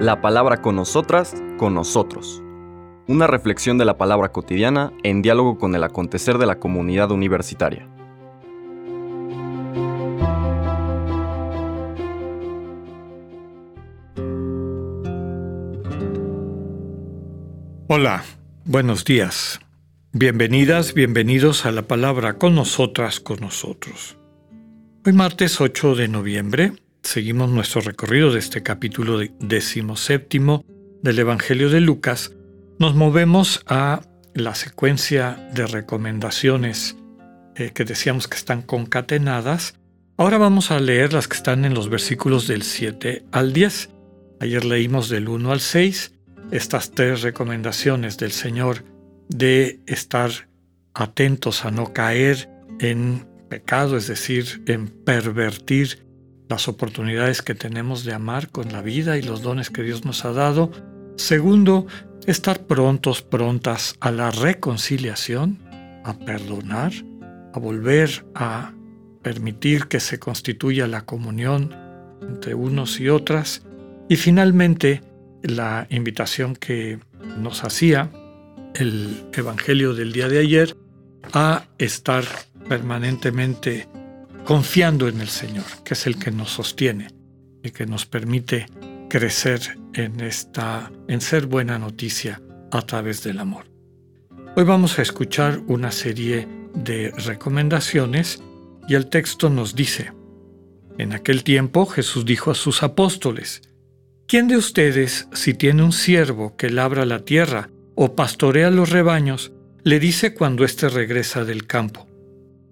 La palabra con nosotras, con nosotros. Una reflexión de la palabra cotidiana en diálogo con el acontecer de la comunidad universitaria. Hola, buenos días. Bienvenidas, bienvenidos a la palabra con nosotras, con nosotros. Hoy martes 8 de noviembre seguimos nuestro recorrido de este capítulo decimoséptimo del Evangelio de Lucas. Nos movemos a la secuencia de recomendaciones eh, que decíamos que están concatenadas. Ahora vamos a leer las que están en los versículos del 7 al 10. Ayer leímos del 1 al 6 estas tres recomendaciones del Señor de estar atentos a no caer en pecado, es decir, en pervertir las oportunidades que tenemos de amar con la vida y los dones que Dios nos ha dado. Segundo, estar prontos, prontas a la reconciliación, a perdonar, a volver a permitir que se constituya la comunión entre unos y otras. Y finalmente, la invitación que nos hacía el Evangelio del día de ayer a estar permanentemente confiando en el Señor, que es el que nos sostiene y que nos permite crecer en esta en ser buena noticia a través del amor. Hoy vamos a escuchar una serie de recomendaciones y el texto nos dice: En aquel tiempo Jesús dijo a sus apóstoles: ¿Quién de ustedes, si tiene un siervo que labra la tierra o pastorea los rebaños, le dice cuando éste regresa del campo,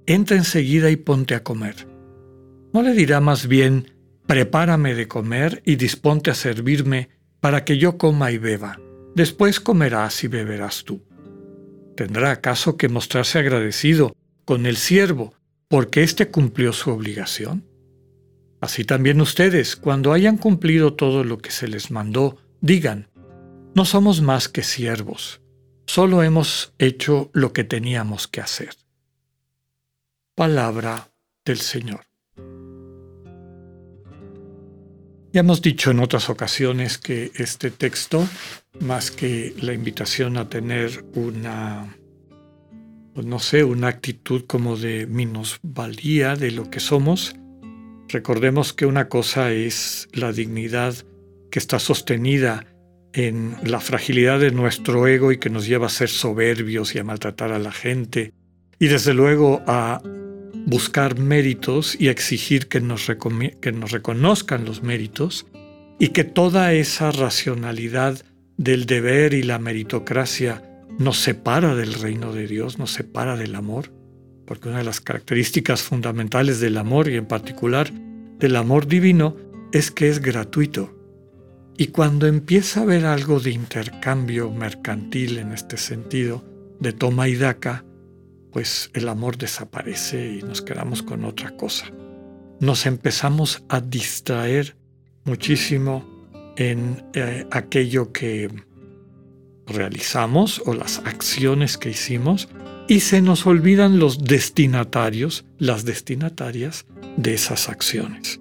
entra enseguida y ponte a comer? ¿No le dirá más bien, prepárame de comer y disponte a servirme para que yo coma y beba? Después comerás y beberás tú. ¿Tendrá acaso que mostrarse agradecido con el siervo porque éste cumplió su obligación? Así también ustedes, cuando hayan cumplido todo lo que se les mandó, digan, no somos más que siervos, solo hemos hecho lo que teníamos que hacer. Palabra del Señor. Ya hemos dicho en otras ocasiones que este texto, más que la invitación a tener una, pues no sé, una actitud como de minusvalía de lo que somos, Recordemos que una cosa es la dignidad que está sostenida en la fragilidad de nuestro ego y que nos lleva a ser soberbios y a maltratar a la gente, y desde luego a buscar méritos y exigir que nos, que nos reconozcan los méritos, y que toda esa racionalidad del deber y la meritocracia nos separa del reino de Dios, nos separa del amor porque una de las características fundamentales del amor y en particular del amor divino es que es gratuito. Y cuando empieza a haber algo de intercambio mercantil en este sentido, de toma y daca, pues el amor desaparece y nos quedamos con otra cosa. Nos empezamos a distraer muchísimo en eh, aquello que realizamos o las acciones que hicimos y se nos olvidan los destinatarios, las destinatarias de esas acciones.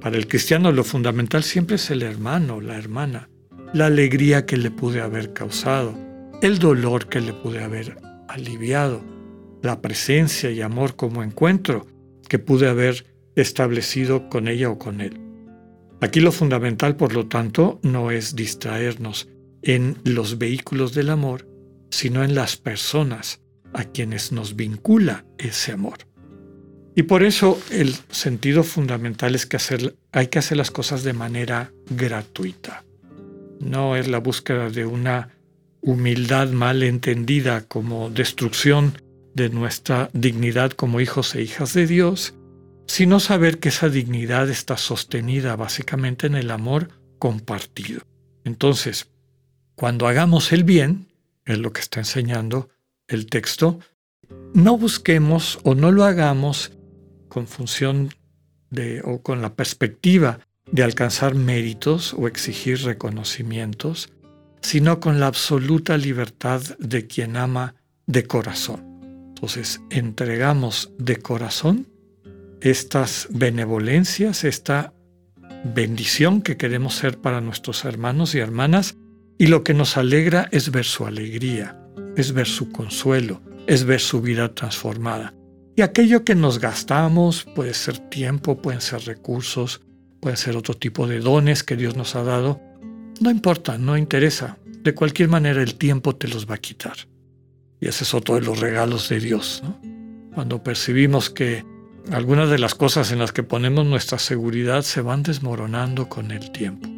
Para el cristiano lo fundamental siempre es el hermano, la hermana, la alegría que le pude haber causado, el dolor que le pude haber aliviado, la presencia y amor como encuentro que pude haber establecido con ella o con él. Aquí lo fundamental, por lo tanto, no es distraernos en los vehículos del amor, sino en las personas a quienes nos vincula ese amor. Y por eso el sentido fundamental es que hacer, hay que hacer las cosas de manera gratuita. No es la búsqueda de una humildad mal entendida como destrucción de nuestra dignidad como hijos e hijas de Dios, sino saber que esa dignidad está sostenida básicamente en el amor compartido. Entonces, cuando hagamos el bien, es lo que está enseñando el texto, no busquemos o no lo hagamos con función de o con la perspectiva de alcanzar méritos o exigir reconocimientos, sino con la absoluta libertad de quien ama de corazón. Entonces, entregamos de corazón estas benevolencias, esta bendición que queremos ser para nuestros hermanos y hermanas y lo que nos alegra es ver su alegría, es ver su consuelo, es ver su vida transformada. Y aquello que nos gastamos puede ser tiempo, pueden ser recursos, pueden ser otro tipo de dones que Dios nos ha dado. No importa, no interesa. De cualquier manera el tiempo te los va a quitar. Y ese es otro de los regalos de Dios. Cuando percibimos que algunas de las cosas en las que ponemos nuestra seguridad se van desmoronando con el tiempo.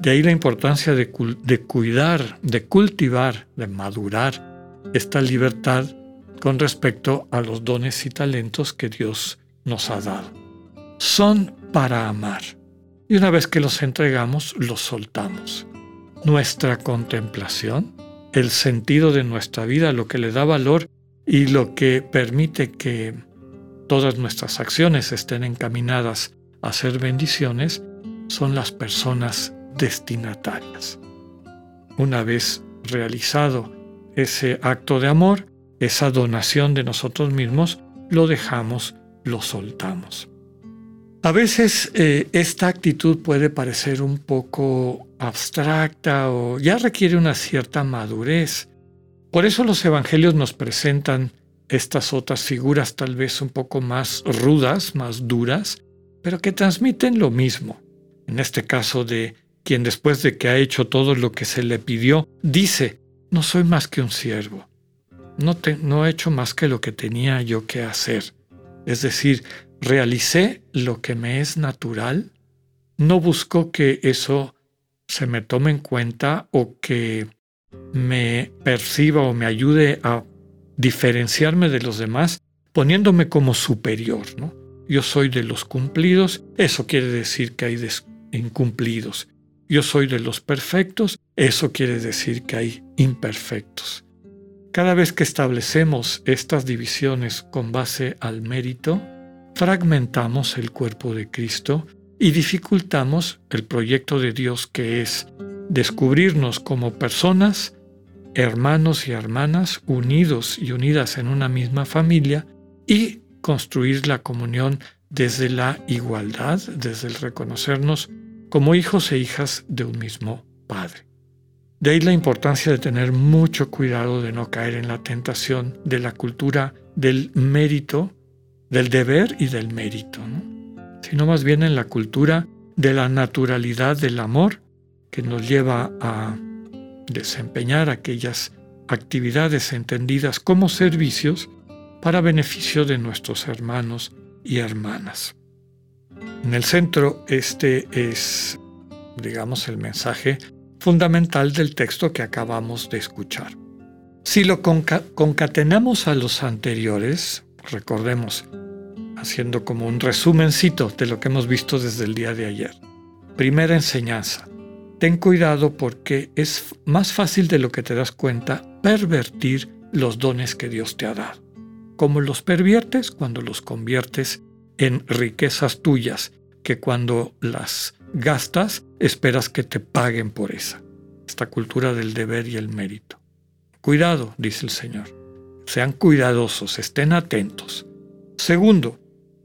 De ahí la importancia de, de cuidar, de cultivar, de madurar esta libertad con respecto a los dones y talentos que Dios nos ha dado. Son para amar. Y una vez que los entregamos, los soltamos. Nuestra contemplación, el sentido de nuestra vida, lo que le da valor y lo que permite que todas nuestras acciones estén encaminadas a ser bendiciones, son las personas destinatarias. Una vez realizado ese acto de amor, esa donación de nosotros mismos, lo dejamos, lo soltamos. A veces eh, esta actitud puede parecer un poco abstracta o ya requiere una cierta madurez. Por eso los evangelios nos presentan estas otras figuras tal vez un poco más rudas, más duras, pero que transmiten lo mismo. En este caso de quien después de que ha hecho todo lo que se le pidió, dice, no soy más que un siervo no, no he hecho más que lo que tenía yo que hacer. Es decir, realicé lo que me es natural, no busco que eso se me tome en cuenta o que me perciba o me ayude a diferenciarme de los demás poniéndome como superior. ¿no? Yo soy de los cumplidos, eso quiere decir que hay incumplidos. Yo soy de los perfectos, eso quiere decir que hay imperfectos. Cada vez que establecemos estas divisiones con base al mérito, fragmentamos el cuerpo de Cristo y dificultamos el proyecto de Dios que es descubrirnos como personas, hermanos y hermanas unidos y unidas en una misma familia y construir la comunión desde la igualdad, desde el reconocernos como hijos e hijas de un mismo Padre. De ahí la importancia de tener mucho cuidado de no caer en la tentación de la cultura del mérito, del deber y del mérito, sino más bien en la cultura de la naturalidad del amor que nos lleva a desempeñar aquellas actividades entendidas como servicios para beneficio de nuestros hermanos y hermanas. En el centro este es, digamos, el mensaje fundamental del texto que acabamos de escuchar. Si lo concatenamos a los anteriores, recordemos, haciendo como un resumencito de lo que hemos visto desde el día de ayer. Primera enseñanza. Ten cuidado porque es más fácil de lo que te das cuenta pervertir los dones que Dios te ha dado. ¿Cómo los perviertes? Cuando los conviertes en riquezas tuyas, que cuando las gastas, esperas que te paguen por esa. Esta cultura del deber y el mérito. Cuidado, dice el Señor. Sean cuidadosos, estén atentos. Segundo,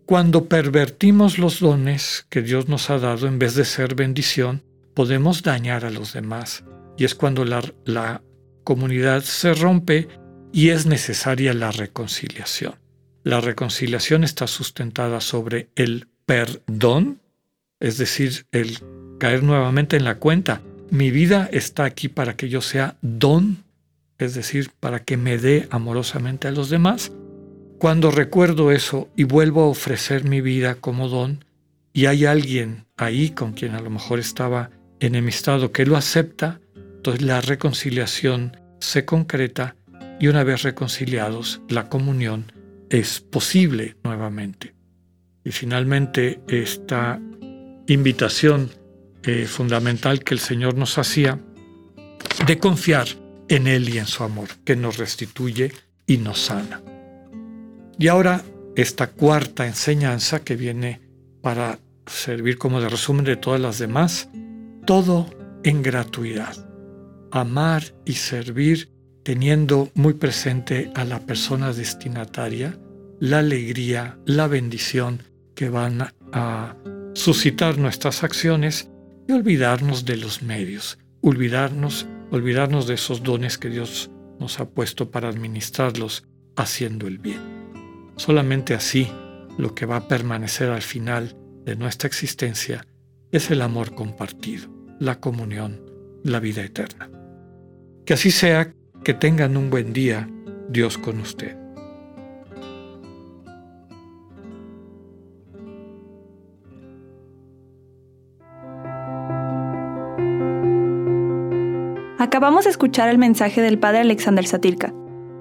cuando pervertimos los dones que Dios nos ha dado en vez de ser bendición, podemos dañar a los demás. Y es cuando la, comunidad se rompe y es necesaria la reconciliación. La reconciliación está sustentada sobre el perdón es decir, el caer nuevamente en la cuenta. Mi vida está aquí para que yo sea don, es decir, para que me dé amorosamente a los demás. Cuando recuerdo eso y vuelvo a ofrecer mi vida como don, y hay alguien ahí con quien a lo mejor estaba enemistado que lo acepta, entonces la reconciliación se concreta y una vez reconciliados, la comunión es posible nuevamente. Y finalmente esta invitación eh, fundamental que el Señor nos hacía de confiar en Él y en su amor, que nos restituye y nos sana. Y ahora esta cuarta enseñanza que viene para servir como de resumen de todas las demás, todo en gratuidad. Amar y servir teniendo muy presente a la persona destinataria, la alegría, la bendición que van a suscitar nuestras acciones y olvidarnos de los medios, olvidarnos, olvidarnos de esos dones que Dios nos ha puesto para administrarlos haciendo el bien. Solamente así lo que va a permanecer al final de nuestra existencia es el amor compartido, la comunión, la vida eterna. Que así sea, que tengan un buen día, Dios con usted. Acabamos de escuchar el mensaje del Padre Alexander Satirka.